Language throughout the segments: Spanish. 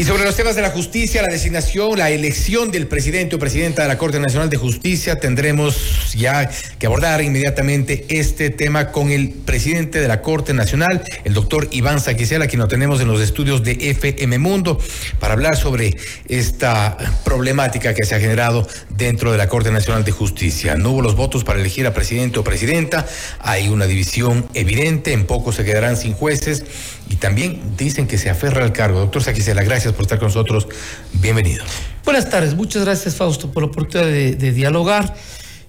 Y sobre los temas de la justicia, la designación, la elección del presidente o presidenta de la Corte Nacional de Justicia, tendremos ya que abordar inmediatamente este tema con el presidente de la Corte Nacional, el doctor Iván Saquicela, quien lo tenemos en los estudios de FM Mundo, para hablar sobre esta problemática que se ha generado dentro de la Corte Nacional de Justicia. No hubo los votos para elegir a presidente o presidenta, hay una división evidente, en poco se quedarán sin jueces y también dicen que se aferra al cargo. Doctor Saquicela, gracias por estar con nosotros. Bienvenido. Buenas tardes, muchas gracias Fausto por la oportunidad de, dialogar.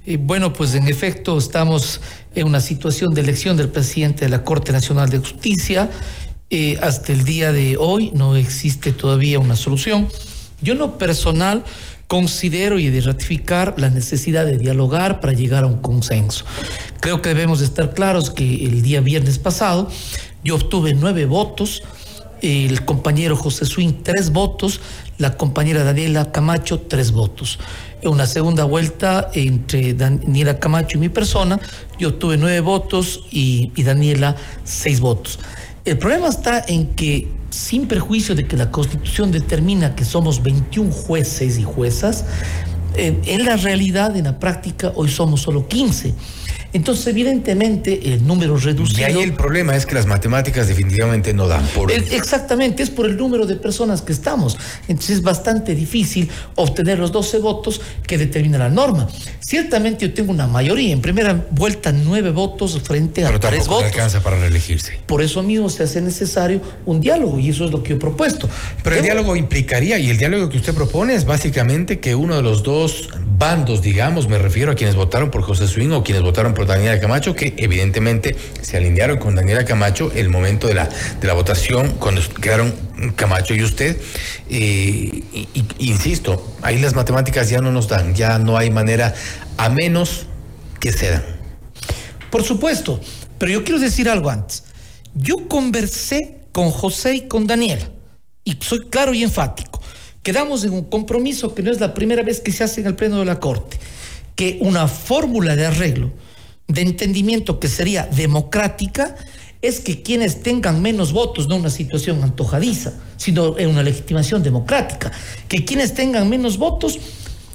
Y bueno, pues en efecto estamos en una situación de elección del presidente de la Corte Nacional de Justicia. Eh, hasta el día de hoy no existe todavía una solución. Yo no personal considero y de ratificar la necesidad de dialogar para llegar a un consenso. Creo que debemos estar claros que el día viernes pasado yo obtuve nueve votos, el compañero José Swing tres votos, la compañera Daniela Camacho tres votos. En una segunda vuelta entre Daniela Camacho y mi persona, yo obtuve nueve votos y, Daniela seis votos. El problema está en que, sin perjuicio de que la Constitución determina que somos 21 jueces y juezas, en la realidad, en la práctica, hoy somos solo 15. Entonces, evidentemente, el número reducido. Y ahí el problema es que las matemáticas definitivamente no dan por. Exactamente, es por el número de personas que estamos. Entonces, es bastante difícil obtener los 12 votos que determina la norma. Ciertamente, yo tengo una mayoría. En primera vuelta, nueve votos frente a Pero tres votos. alcanza para reelegirse. Por eso mismo se hace necesario un diálogo y eso es lo que yo he propuesto. Pero el diálogo implicaría, y el diálogo que usted propone es básicamente que uno de los dos bandos, digamos, me refiero a quienes votaron por José Swing o quienes votaron por Daniela Camacho, que evidentemente se alinearon con Daniela Camacho el momento de la, de la votación, cuando quedaron Camacho y usted. Eh, insisto, ahí las matemáticas ya no nos dan, ya no hay manera, a menos que cedan. Por supuesto, pero yo quiero decir algo antes. Yo conversé con José y con Daniela, y soy claro y enfático. Quedamos en un compromiso que no es la primera vez que se hace en el Pleno de la Corte, que una fórmula de arreglo, de entendimiento que sería democrática, es que quienes tengan menos votos, no una situación antojadiza, sino en una legitimación democrática, que quienes tengan menos votos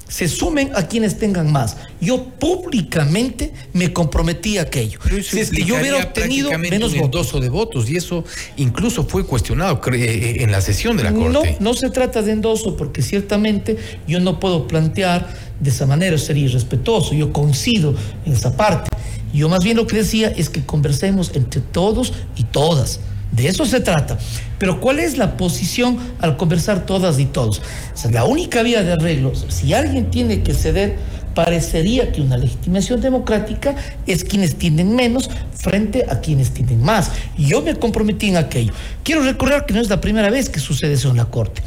se sumen a quienes tengan más. Yo públicamente me comprometí a aquello. si es que yo hubiera obtenido menos votos de votos y eso incluso fue cuestionado eh, eh, en la sesión de la Corte. No, no se trata de endoso porque ciertamente yo no puedo plantear de esa manera, sería irrespetuoso. Yo coincido en esa parte. Yo más bien lo que decía es que conversemos entre todos y todas de eso se trata. Pero ¿cuál es la posición al conversar todas y todos? la única vía de arreglos, si alguien tiene que ceder, parecería que una legitimación democrática es quienes tienen menos frente a quienes tienen más. Y yo me comprometí en aquello. Quiero recordar que no es la primera vez que sucede eso en la Corte.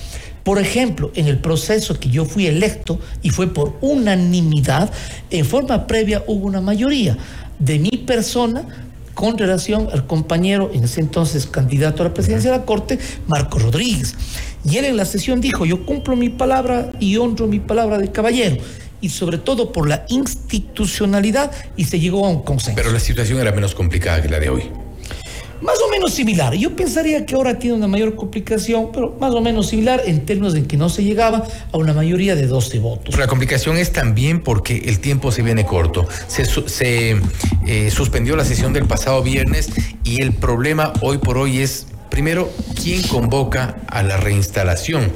Por ejemplo, en el proceso que yo fui electo y fue por unanimidad, en forma previa hubo una mayoría de mi persona con relación al compañero, en ese entonces candidato a la presidencia de la Corte, Marco Rodríguez. Y él en la sesión dijo, yo cumplo mi palabra y honro mi palabra de caballero y sobre todo por la institucionalidad y se llegó a un consenso. Pero la situación era menos complicada que la de hoy más o menos similar. Yo pensaría que ahora tiene una mayor complicación, pero más o menos similar en términos de que no se llegaba a una mayoría de 12 votos. la complicación es también porque el tiempo se viene corto. Se, eh, suspendió la sesión del pasado viernes y el problema hoy por hoy es, primero, ¿quién convoca a la reinstalación?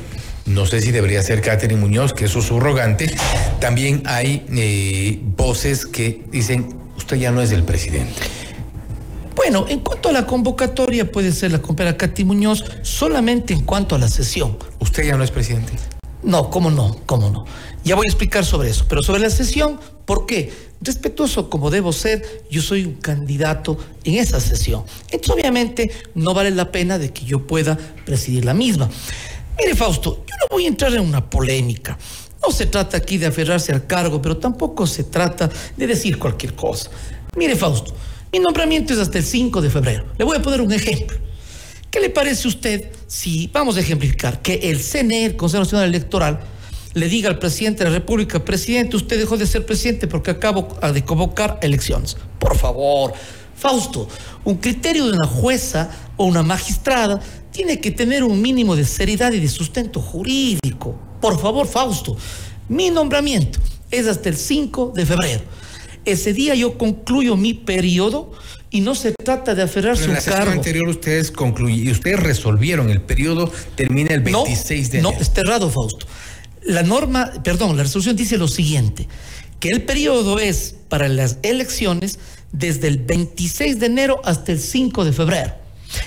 No sé si debería ser Catherine Muñoz, que es su subrogante. También hay eh, voces que dicen, usted ya no es el presidente. Bueno, en cuanto a la convocatoria, puede ser la compañera Katy Muñoz, solamente en cuanto a la sesión. ¿Usted ya no es presidente? No, cómo no, cómo no. Ya voy a explicar sobre eso, pero sobre la sesión, ¿por qué? Respetuoso como debo ser, yo soy un candidato en esa sesión. Entonces, obviamente, no vale la pena de que yo pueda presidir la misma. Mire, Fausto, yo no voy a entrar en una polémica. No se trata aquí de aferrarse al cargo, pero tampoco se trata de decir cualquier cosa. Mire, Fausto, mi nombramiento es hasta el 5 de febrero. Le voy a poner un ejemplo. ¿Qué le parece a usted si vamos a ejemplificar que el CNE, el Consejo Nacional Electoral, le diga al presidente de la República, presidente, usted dejó de ser presidente porque acabo de convocar elecciones. Por favor, Fausto, un criterio de una jueza o una magistrada tiene que tener un mínimo de seriedad y de sustento jurídico. Por favor, Fausto, mi nombramiento es hasta el 5 de febrero. Ese día yo concluyo mi periodo y no se trata de aferrarse a un cargo. anterior ustedes concluyeron, ustedes resolvieron, el periodo termina el 26 de enero. No, está errado, Fausto. La norma, perdón, la resolución dice lo siguiente, que el periodo es para las elecciones desde el 26 de enero hasta el 5 de febrero.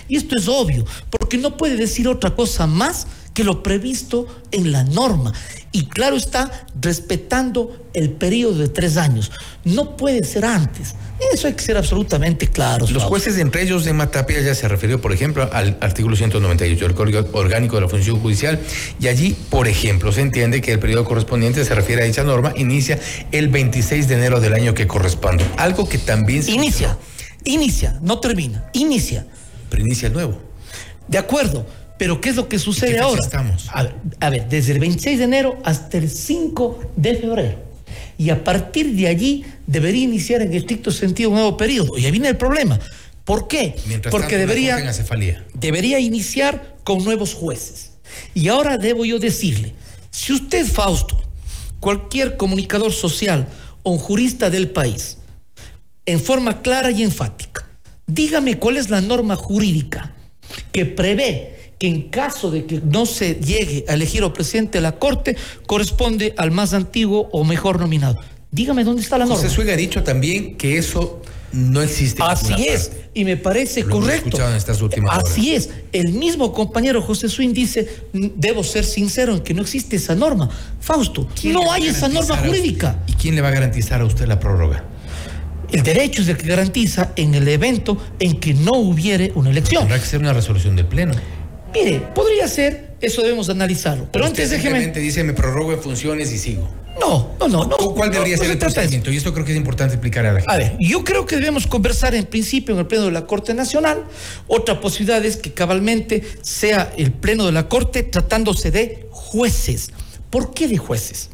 Y esto es obvio, porque no puede decir otra cosa más que lo previsto en la norma. Y claro está, respetando el periodo de tres años. No puede ser antes. Eso hay que ser absolutamente claro. Los jueces, entre ellos de Matapia, ya se refirió, por ejemplo, al artículo 198 del Código Orgánico de la Función Judicial, y allí, por ejemplo, se entiende que el periodo correspondiente se refiere a dicha norma, inicia el 26 de enero del año que corresponde. Algo que también se... Inicia, inicia, no termina, inicia. Pero inicia el nuevo. De acuerdo, pero ¿qué es lo que sucede ahora? Estamos? A ver, a ver, desde el 26 de enero hasta el 5 de febrero y a partir de allí debería iniciar en estricto sentido un nuevo periodo. Y ahí viene el problema. ¿Por qué? Porque debería, debería iniciar con nuevos jueces. Y ahora debo yo decirle, si usted, Fausto, cualquier comunicador social o un jurista del país, en forma clara y enfática, dígame cuál es la norma jurídica que prevé que en caso de que no se llegue a elegir al presidente de la Corte, corresponde al más antiguo o mejor nominado. Dígame dónde está la norma. José Suega ha dicho también que eso no existe. Así es, y me parece correcto. En estas últimas Así es. El mismo compañero José Swin dice, debo ser sincero en que no existe esa norma. Fausto, no hay esa norma jurídica. ¿Y quién le va a garantizar a usted la prórroga? El derecho es el que garantiza en el evento en que no hubiere una elección. Tendrá que ser una resolución del Pleno. Mire, podría ser, eso debemos analizarlo. Pero antes déjeme. dice, me prorrogo en funciones y sigo. No, no, no. no ¿Cuál debería ser el procedimiento? Y esto creo que es importante explicar a la gente. A ver, yo creo que debemos conversar en principio en el Pleno de la Corte Nacional. Otra posibilidad es que cabalmente sea el Pleno de la Corte tratándose de jueces. ¿Por qué de jueces?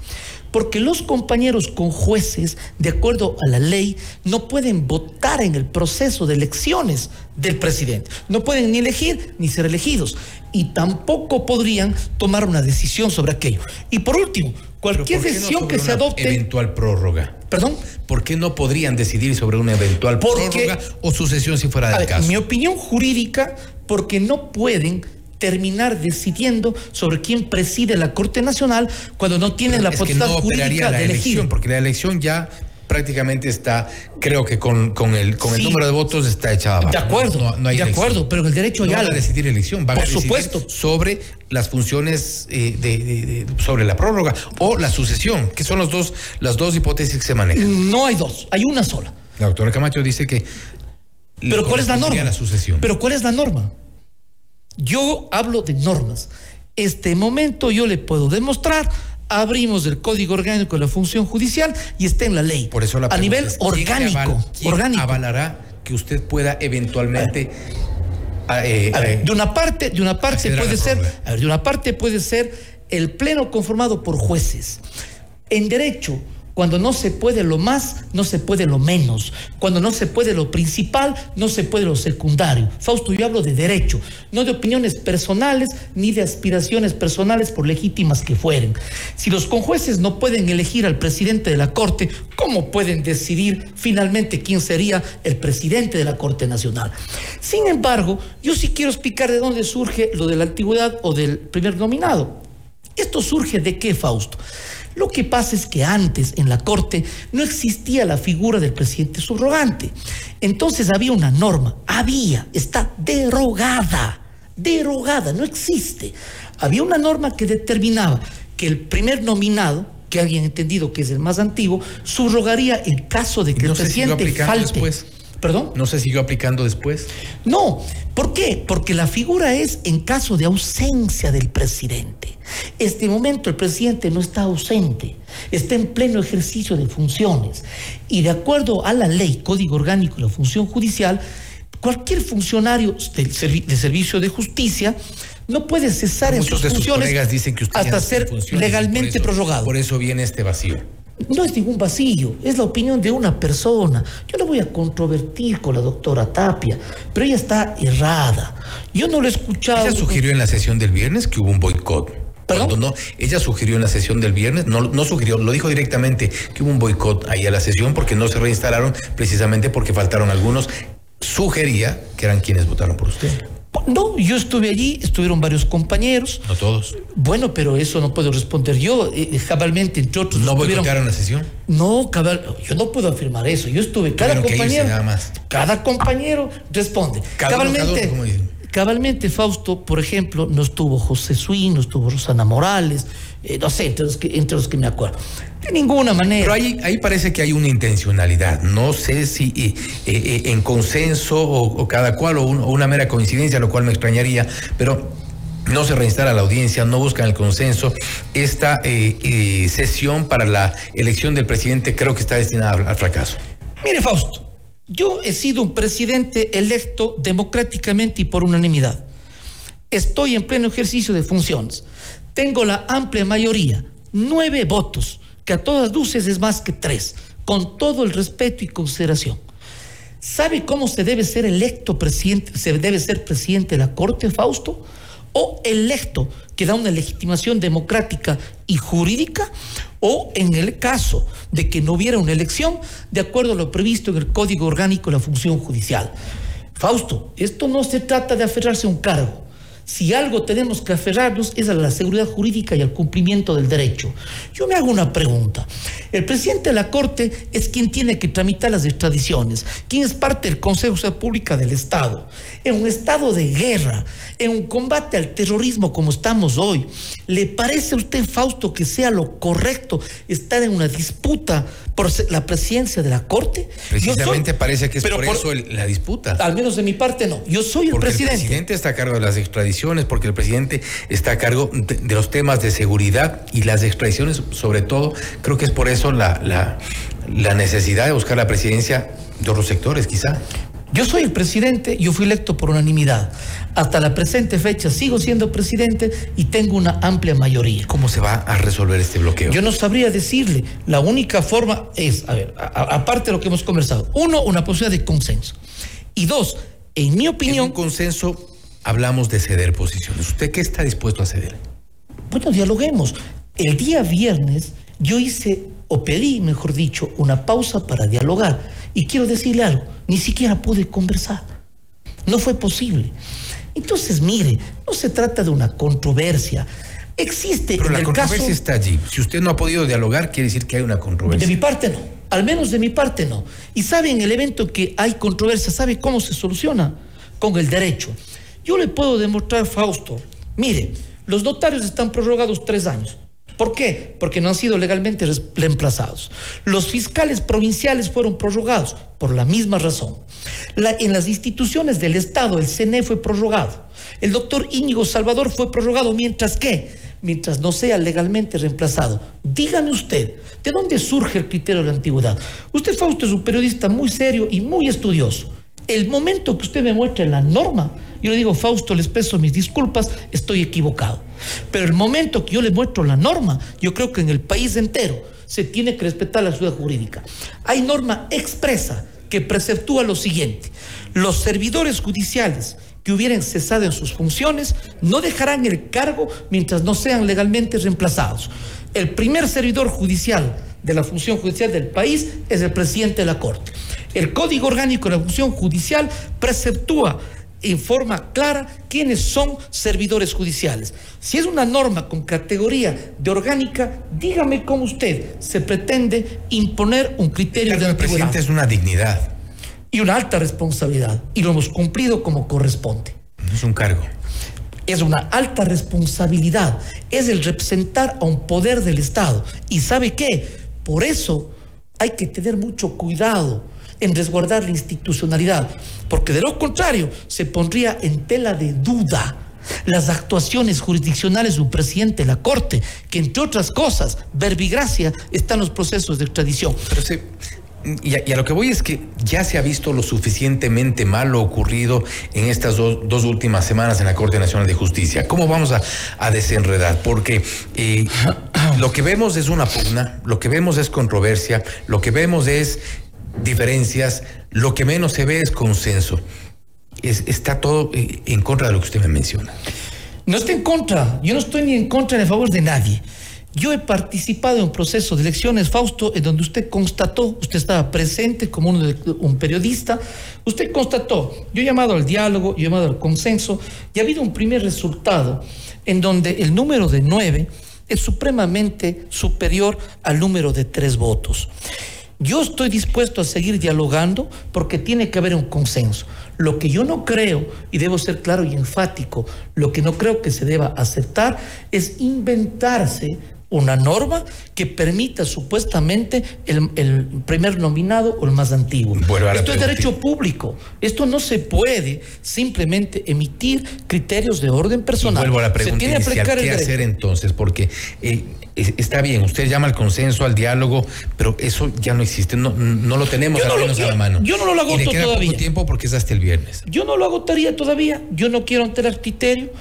Porque los compañeros con jueces, de acuerdo a la ley, no pueden votar en el proceso de elecciones del presidente. No pueden ni elegir ni ser elegidos. Y tampoco podrían tomar una decisión sobre aquello. Y por último, cualquier decisión que se adopte. Eventual prórroga. ¿Perdón? ¿Por qué no podrían decidir sobre una eventual prórroga o sucesión si fuera del caso? Mi opinión jurídica, porque no pueden terminar decidiendo sobre quién preside la Corte Nacional cuando no tienen la potestad jurídica de elegir. porque la elección ya prácticamente está, creo que con, con el, con el número de votos está echada De acuerdo, no, hay de acuerdo, pero el derecho ya... va a decidir elección, va a decidir supuesto. sobre las funciones eh, de, sobre la prórroga o la sucesión, que son los dos, las dos hipótesis que se manejan. No hay dos, hay una sola. La doctora Camacho dice que... Pero ¿cuál es la norma? La sucesión. Pero ¿cuál es la norma? Yo hablo de normas. Este momento yo le puedo demostrar abrimos el código orgánico de la función judicial y está en la ley. Por eso la a nivel orgánico, orgánico. avalará que usted pueda eventualmente eh, eh, de una parte, de una parte puede ser, de una parte puede ser el pleno conformado por jueces. En derecho cuando no se puede lo más, no se puede lo menos. Cuando no se puede lo principal, no se puede lo secundario. Fausto, yo hablo de derecho, no de opiniones personales ni de aspiraciones personales por legítimas que fueren. Si los conjueces no pueden elegir al presidente de la Corte, ¿cómo pueden decidir finalmente quién sería el presidente de la Corte Nacional? Sin embargo, yo sí quiero explicar de dónde surge lo de la antigüedad o del primer nominado. ¿Esto surge de qué, Fausto? Lo que pasa es que antes en la Corte no existía la figura del presidente subrogante. Entonces había una norma, había, está derogada, derogada, no existe. Había una norma que determinaba que el primer nominado, que alguien entendido que es el más antiguo, subrogaría en caso de que el presidente falte. Después. ¿Perdón? ¿No se siguió aplicando después? No. ¿Por qué? Porque la figura es en caso de ausencia del presidente. Este momento el presidente no está ausente, está en pleno ejercicio de funciones. Y de acuerdo a la ley, Código Orgánico de la Función Judicial, cualquier funcionario de servicio de justicia no puede cesar en sus Muchos de sus funciones colegas dicen que usted ya hasta ser legalmente por eso- prorrogado. Por eso viene este vacío. No es ningún vacío, es la opinión de una persona. Yo no voy a controvertir con la doctora Tapia, pero ella está errada. Yo no lo he escuchado. Ella sugirió en la sesión del viernes que hubo un boicot. Cuando no, ella sugirió en la sesión del viernes, no, no sugirió, lo dijo directamente que hubo un boicot ahí a la sesión porque no se reinstalaron precisamente porque faltaron algunos. Sugería que eran quienes votaron por usted, No, yo estuve allí, estuvieron varios compañeros. no todos. Bueno, pero eso no puedo responder yo. Eh, eh, cabalmente, entre otros, ¿No boicotearon la sesión? No, cabal, yo no puedo afirmar eso. Yo estuve, cada Tuvieron que irse compañero, nada más. cada compañero responde. Cada uno, cada cabalmente, otro, como dicen. Cabalmente, Fausto, por ejemplo, no estuvo José Suín, no estuvo Rosana Morales, eh, no sé, entre los, que, entre los que me acuerdo. De ninguna manera. Pero ahí, ahí parece que hay una intencionalidad. No sé si eh, eh, en consenso o, o cada cual o, un- o una mera coincidencia, lo cual me extrañaría, pero no se reinstala la audiencia, no buscan el consenso. Esta eh, eh, sesión para la elección del presidente creo que está destinada al, al fracaso. Mire, Fausto, yo he sido un presidente electo democráticamente y por unanimidad. Estoy en pleno ejercicio de funciones. Tengo la amplia mayoría, nueve votos, que a todas luces es más que tres, con todo el respeto y consideración. ¿Sabe cómo se debe ser electo presidente, se debe ser presidente de la Corte, Fausto? ¿O electo, que da una legitimación democrática y jurídica? ¿O en el caso de que no hubiera una elección, de acuerdo a lo previsto en el Código Orgánico de la Función Judicial? Fausto, esto no se trata de aferrarse a un cargo. Si algo tenemos que aferrarnos es a la seguridad jurídica y al cumplimiento del derecho. Yo me hago una pregunta. El presidente de la Corte es quien tiene que tramitar las extradiciones, quien es parte del Consejo de Seguridad Pública del Estado. En un estado de guerra, en un combate al terrorismo como estamos hoy, ¿le parece a usted, Fausto, que sea lo correcto estar en una disputa por la presidencia de la Corte? Soy- Precisamente parece que es por, eso el- la disputa. Al menos de mi parte no. Yo soy el Porque presidente. el presidente está a cargo de las extradiciones, porque el presidente está a cargo de, de los temas de seguridad y las extradiciones, sobre todo, creo que es por eso la, la, la necesidad de buscar la presidencia de otros sectores, quizá. Yo soy el presidente, yo fui electo por unanimidad. Hasta la presente fecha sigo siendo presidente y tengo una amplia mayoría. ¿Cómo se va a resolver este bloqueo? Yo no sabría decirle, la única forma es, a ver, aparte de lo que hemos conversado, uno, una posibilidad de consenso. Y dos, en mi en un opinión, consenso hablamos de ceder posiciones. ¿Usted qué está dispuesto a ceder? bueno, dialoguemos. El día viernes yo hice, o pedí, mejor dicho, una pausa para dialogar. Y quiero decirle algo, ni siquiera pude conversar. No fue posible. Entonces, mire, no se trata de una controversia. Existe Pero en la el controversia caso... está allí. Si usted no ha podido dialogar, quiere decir que hay una De controversia. mi parte no, al menos de mi parte no. Y sabe en el evento que hay controversia, ¿sabe cómo se soluciona? Con el derecho. Yo le puedo demostrar, Fausto, mire, los notarios están prorrogados tres años. ¿Por qué? Porque no han sido legalmente reemplazados. Los fiscales provinciales fueron prorrogados por la misma razón. En las instituciones del Estado, el CNE fue prorrogado. El doctor Íñigo Salvador fue prorrogado, mientras que, mientras no sea legalmente reemplazado. Dígame usted, ¿de dónde surge el criterio de antigüedad? Usted, Fausto, es un periodista muy serio y muy estudioso. El momento que usted me muestre la norma, yo le digo, Fausto, les expreso mis disculpas, estoy equivocado. Pero el momento que yo le muestro la norma, yo creo que en el país entero se tiene que respetar la ciudad jurídica. Hay norma expresa que preceptúa lo siguiente. Los servidores judiciales que hubieran cesado en sus funciones no dejarán el cargo mientras no sean legalmente reemplazados. El primer servidor judicial de la función judicial del país es el presidente de la Corte. El Código Orgánico de la Función Judicial preceptúa en forma clara quiénes son servidores judiciales. Si es una norma con categoría de orgánica, dígame cómo usted se pretende imponer un El criterio de del presidente es una dignidad, y una alta responsabilidad, y lo hemos cumplido como corresponde. no es un cargo. Es una alta responsabilidad, es el representar a un poder del Estado. ¿Y sabe qué? Por eso hay que tener mucho cuidado en resguardar la institucionalidad, porque de lo contrario se pondría en tela de duda las actuaciones jurisdiccionales de un presidente de la Corte, que entre otras cosas, verbigracia, están los procesos de extradición. Pero se- y a, lo que voy es que ya se ha visto lo suficientemente mal lo ocurrido en estas dos últimas semanas en la Corte Nacional de Justicia. ¿Cómo vamos a, desenredar? Porque eh, lo que vemos es una pugna, lo que vemos es controversia, lo que vemos es diferencias, lo que menos se ve es consenso. está todo eh, en contra de lo que usted me menciona. No está en contra, yo no estoy ni en contra ni a favor de nadie. Yo he participado en un proceso de elecciones, Fausto, en donde usted constató, usted estaba presente como un periodista, usted constató, yo he llamado al diálogo, yo he llamado al consenso, y ha habido un primer resultado en donde el número de nueve es supremamente superior al número de tres votos. Yo estoy dispuesto a seguir dialogando porque tiene que haber un consenso. Lo que yo no creo, y debo ser claro y enfático, lo que no creo que se deba aceptar es inventarse una norma que permita supuestamente el, primer nominado o el más antiguo. Esto es derecho público. Esto no se puede simplemente emitir criterios de orden personal. vuelvo a la pregunta ¿qué hacer entonces? Porque eh, está bien, usted llama al consenso, al diálogo, pero eso ya no existe, no, no lo tenemos al menos a la mano. Yo no lo agoto y le queda todavía. Poco tiempo porque es hasta el viernes. Yo no lo agotaría todavía, yo no quiero alterar criterio.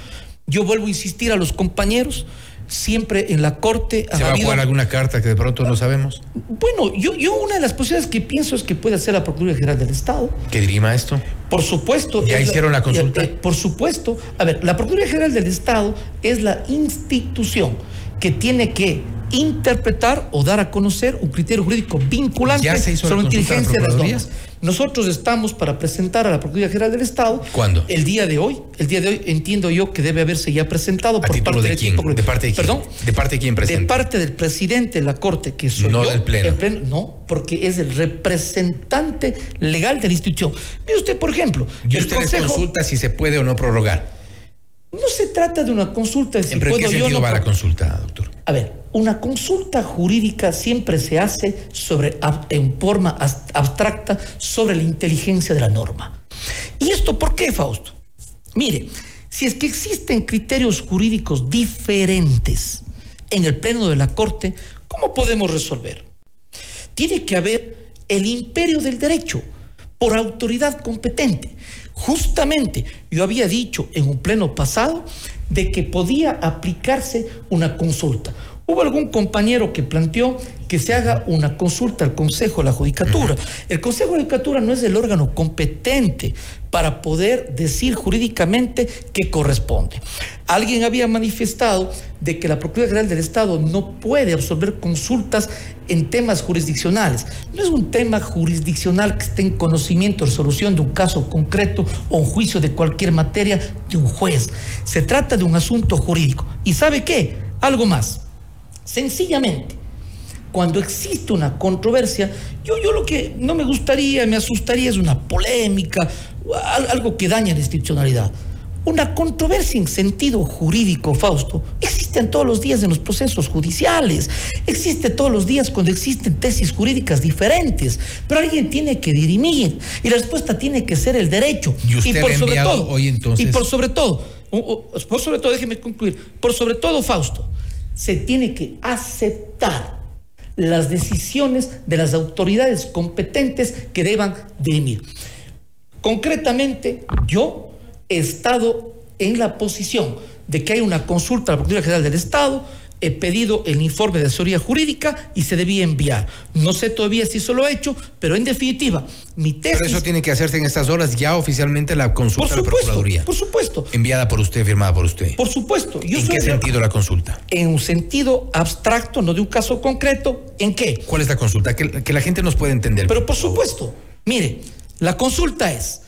Yo vuelvo a insistir a los compañeros siempre en la corte. ¿Se va a jugar alguna carta que de pronto no sabemos? Bueno, yo, yo una de las posibilidades que pienso es que puede ser la Procuraduría General del Estado. ¿Que dirima esto? Por supuesto. ¿Ya hicieron la, consulta? Eh, por supuesto. A ver, la Procuraduría General del Estado es la institución que tiene que interpretar o dar a conocer un criterio jurídico vinculante sobre la inteligencia de las normas. Nosotros estamos para presentar a la Procuraduría General del Estado. ¿Cuándo? El día de hoy. El día de hoy entiendo yo que debe haberse ya presentado por parte de quién? ¿De parte de quién? Perdón. ¿De parte de quién presenta? De parte del presidente de la Corte, que soy no yo. del pleno. pleno. No, porque es el representante legal de la institución. Mire usted, por ejemplo. Y usted consulta si se puede o no prorrogar. No se trata de una consulta de si puedo qué yo no va la consulta, doctor? A ver, una consulta jurídica siempre se hace sobre, en forma abstracta sobre la inteligencia de la norma. ¿Y esto por qué, Fausto? Mire, si es que existen criterios jurídicos diferentes en el pleno de la Corte, ¿cómo podemos resolver? Tiene que haber el imperio del derecho por autoridad competente. Justamente yo había dicho en un pleno pasado de que podía aplicarse una consulta. Hubo algún compañero que planteó que se haga una consulta al Consejo de la Judicatura. El Consejo de la Judicatura no es el órgano competente para poder decir jurídicamente qué corresponde. Alguien había manifestado de que la Procuraduría General del Estado no puede absorber consultas en temas jurisdiccionales. No es un tema jurisdiccional que esté en conocimiento o resolución de un caso concreto o un juicio de cualquier materia de un juez. Se trata de un asunto jurídico. ¿Y sabe qué? Algo más. Sencillamente, cuando existe una controversia, yo, yo lo que no me gustaría, me asustaría es una polémica, algo que daña la institucionalidad. Una controversia en sentido jurídico, Fausto, existe todos los días en los procesos judiciales, existe todos los días cuando existen tesis jurídicas diferentes, pero alguien tiene que dirimir y la respuesta tiene que ser el derecho. Y usted por sobre todo, hoy entonces. Y por sobre todo, por sobre todo, déjeme concluir, por sobre todo, Fausto, se tiene que aceptar las decisiones de las autoridades competentes que deban dirimir. Concretamente, yo he estado en la posición de que hay una consulta a la Procuraduría General del Estado, he pedido el informe de asesoría jurídica y se debía enviar. No sé todavía si eso lo he hecho, pero en definitiva, mi tesis... Pero eso tiene que hacerse en estas horas ya oficialmente la consulta por supuesto, la Procuraduría. Por supuesto. Enviada por usted, firmada por usted. Por supuesto. ¿En qué sentido la consulta? En un sentido abstracto, no de un caso concreto. ¿En qué? ¿Cuál es la consulta? Que, que la gente nos puede entender. Pero por supuesto. Mire, la consulta es,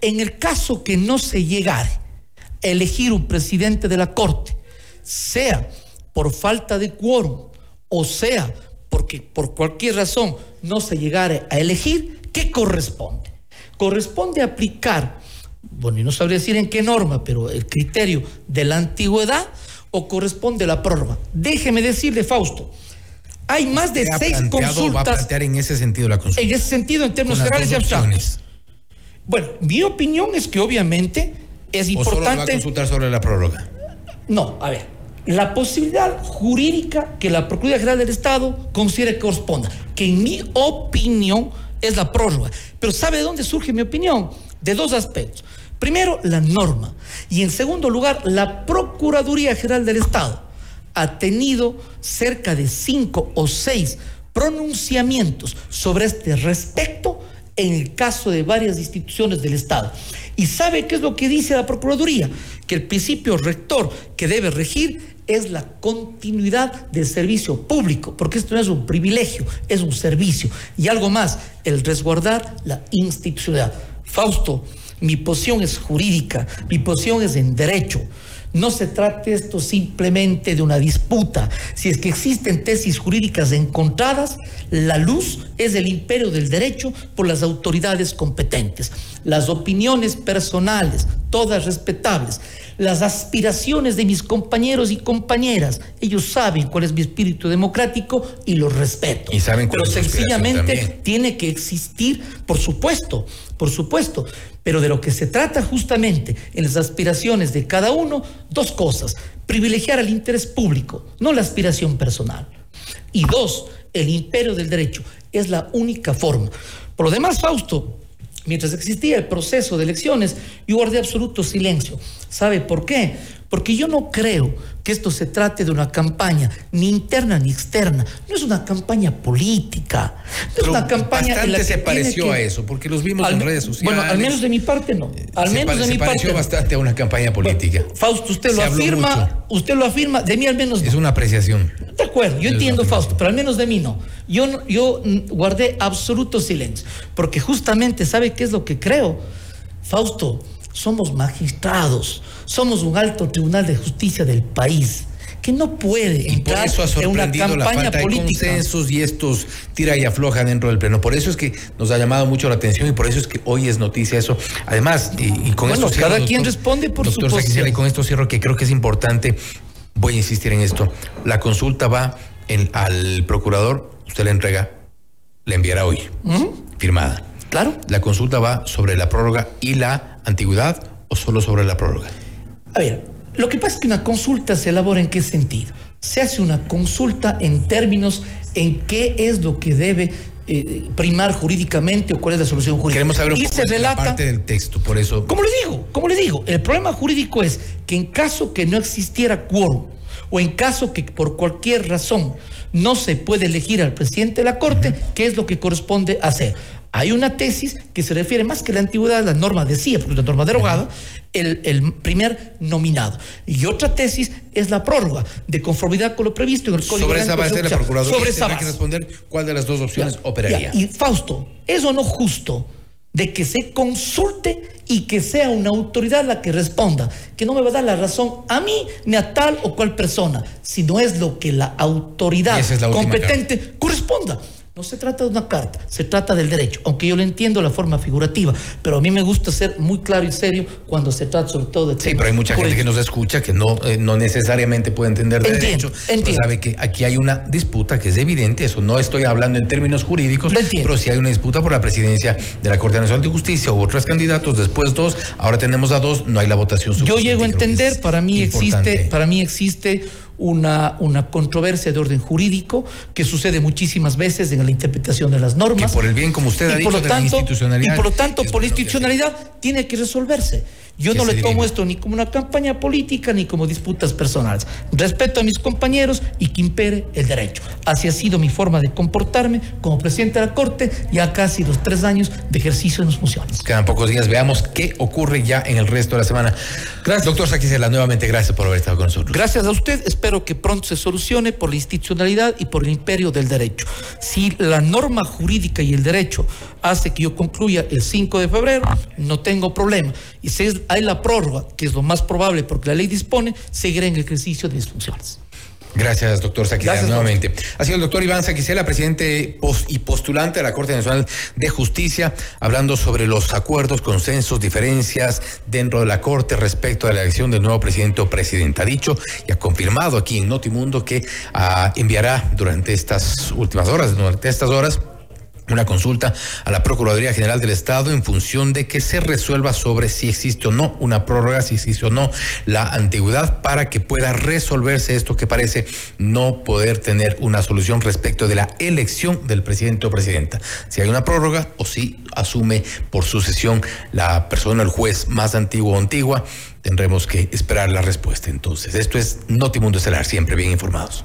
en el caso que no se llegare a elegir un presidente de la Corte, sea por falta de quórum, o sea, porque por cualquier razón no se llegara a elegir, ¿qué corresponde? Corresponde aplicar, bueno, y no sabría decir en qué norma, pero el criterio de la antigüedad o corresponde la prórroga. Déjeme decirle, Fausto, hay más de seis consultas. Va a plantear en ese sentido la consulta. En ese sentido, en términos generales y abstractos. Bueno, mi opinión es que obviamente es importante. ¿O solo va a consultar sobre la prórroga? No, a ver la posibilidad jurídica que la Procuraduría General del Estado considere que corresponda, que en mi opinión es la prórroga. Pero ¿sabe de dónde surge mi opinión? De dos aspectos. Primero, la norma. Y en segundo lugar, la Procuraduría General del Estado ha tenido cerca de cinco o seis pronunciamientos sobre este respecto en el caso de varias instituciones del Estado. ¿Y sabe qué es lo que dice la Procuraduría? Que el principio rector que debe regir es la continuidad del servicio público, porque esto no es un privilegio, es un servicio. Y algo más, el resguardar la institucionalidad. Fausto, mi posición es jurídica, mi posición es en derecho. No se trata esto simplemente de una disputa. Si es que existen tesis jurídicas encontradas, la luz es el imperio del derecho por las autoridades competentes. Las opiniones personales, todas respetables, las aspiraciones de mis compañeros y compañeras, ellos saben cuál es mi espíritu democrático y lo respeto. Y saben Pero sencillamente tiene que existir, por supuesto, por supuesto, pero de lo que se trata justamente en las aspiraciones de cada uno, dos cosas. Privilegiar el interés público, no la aspiración personal. Y dos, el imperio del derecho. Es la única forma. Por lo demás, Fausto, mientras existía el proceso de elecciones, yo guardé absoluto silencio. ¿Sabe por qué? Porque yo no creo que esto se trate de una campaña ni interna ni externa. No es una campaña política. No es una campaña. Bastante se pareció a eso, porque los vimos en redes sociales. Bueno, al menos de mi parte no. Al menos de mi se pareció bastante a una campaña política. Fausto, usted lo afirma. Usted lo afirma. De mí al menos no. Es una apreciación. De acuerdo, yo entiendo, Fausto, pero al menos de mí no. Yo, yo guardé absoluto silencio, porque justamente, ¿sabe qué es lo que creo? Fausto, somos magistrados, somos un alto tribunal de justicia del país que no puede y por eso ha sorprendido en una campaña la falta política. de consensos y estos tira y afloja dentro del pleno. Por eso es que nos ha llamado mucho la atención y por eso es que hoy es noticia eso. Además, y, con bueno, esto cada cierro, quien responde por doctor su y con esto cierro que creo que es importante. Voy a insistir en esto. La consulta va en, al procurador, usted la entrega, la enviará hoy, firmada. Claro. La consulta va sobre la prórroga y la antigüedad o solo sobre la prórroga. A ver, lo que pasa es que una consulta se elabora en qué sentido. Se hace una consulta en términos en qué es lo que debe eh, primar jurídicamente o cuál es la solución jurídica. Queremos saber un poco la parte del texto, por eso. Como le digo, como le digo, el problema jurídico es que en caso que no existiera quórum o en caso que por cualquier razón no se puede elegir al presidente de la Corte, ¿qué es lo que corresponde hacer? Hay una tesis que se refiere más que la antigüedad, la norma decía, porque la norma derogada, el, el, primer nominado. Y otra tesis es la prórroga, de conformidad con lo previsto en el Código Sobre esa base la Sobre esa que responder cuál de las dos opciones ya, operaría. Ya. Y Fausto, ¿es o no justo de que se consulte y que sea una autoridad la que responda, que no me va a dar la razón a mí ni a tal o cual persona, sino es lo que la autoridad la competente carta. corresponda? No se trata de una carta, se trata del derecho, aunque yo lo entiendo la forma figurativa, pero a mí me gusta ser muy claro y serio cuando se trata sobre todo de... Sí, pero hay mucha gente que nos escucha que no, eh, no necesariamente puede entender de entiendo, derecho, entiendo. pero sabe que aquí hay una disputa que es evidente, eso no estoy hablando en términos jurídicos, pero sí hay una disputa por la presidencia de la Corte Nacional de Justicia, hubo otros candidatos, después dos, ahora tenemos a dos, no hay la votación Yo llego a entender, para mí importante. existe, para mí existe una, una controversia de orden jurídico que sucede muchísimas veces en la interpretación de las normas. Que por el bien, como usted ha dicho, por lo de tanto, la institucionalidad. Y por lo tanto, por la institucionalidad tiene que resolverse. Yo no le tomo esto ni como una campaña política ni como disputas personales. Respeto a mis compañeros y que impere el derecho. Así ha sido mi forma de comportarme como presidente de la Corte ya casi los tres años de ejercicio de mis funciones. Quedan pocos días, veamos qué ocurre ya en el resto de la semana. Gracias. Doctor Saquicela, nuevamente gracias por haber estado con nosotros. Gracias a usted, espero que pronto se solucione por la institucionalidad y por el imperio del derecho. Si la norma jurídica y el derecho hace que yo concluya el 5 de febrero, no tengo problema. Y si hay la prórroga, que es lo más probable porque la ley dispone, seguiré en el ejercicio de mis funciones. Gracias, doctor Saquicela, nuevamente. Ha sido el doctor Iván Saquicela, presidente y postulante de la Corte Nacional de Justicia, hablando sobre los acuerdos, consensos, diferencias dentro de la Corte respecto a la elección del nuevo presidente o presidenta. Ha dicho y ha confirmado aquí en Notimundo que uh, enviará durante estas últimas horas, durante estas horas, una consulta a la Procuraduría General del Estado en función de que se resuelva sobre si existe o no una prórroga, si existe o no la antigüedad para que pueda resolverse esto que parece no poder tener una solución respecto de la elección del presidente o presidenta. Si hay una prórroga o si asume por sucesión la persona, el juez más antiguo o antigua, tendremos que esperar la respuesta. Entonces, esto es Notimundo Estelar, siempre bien informados.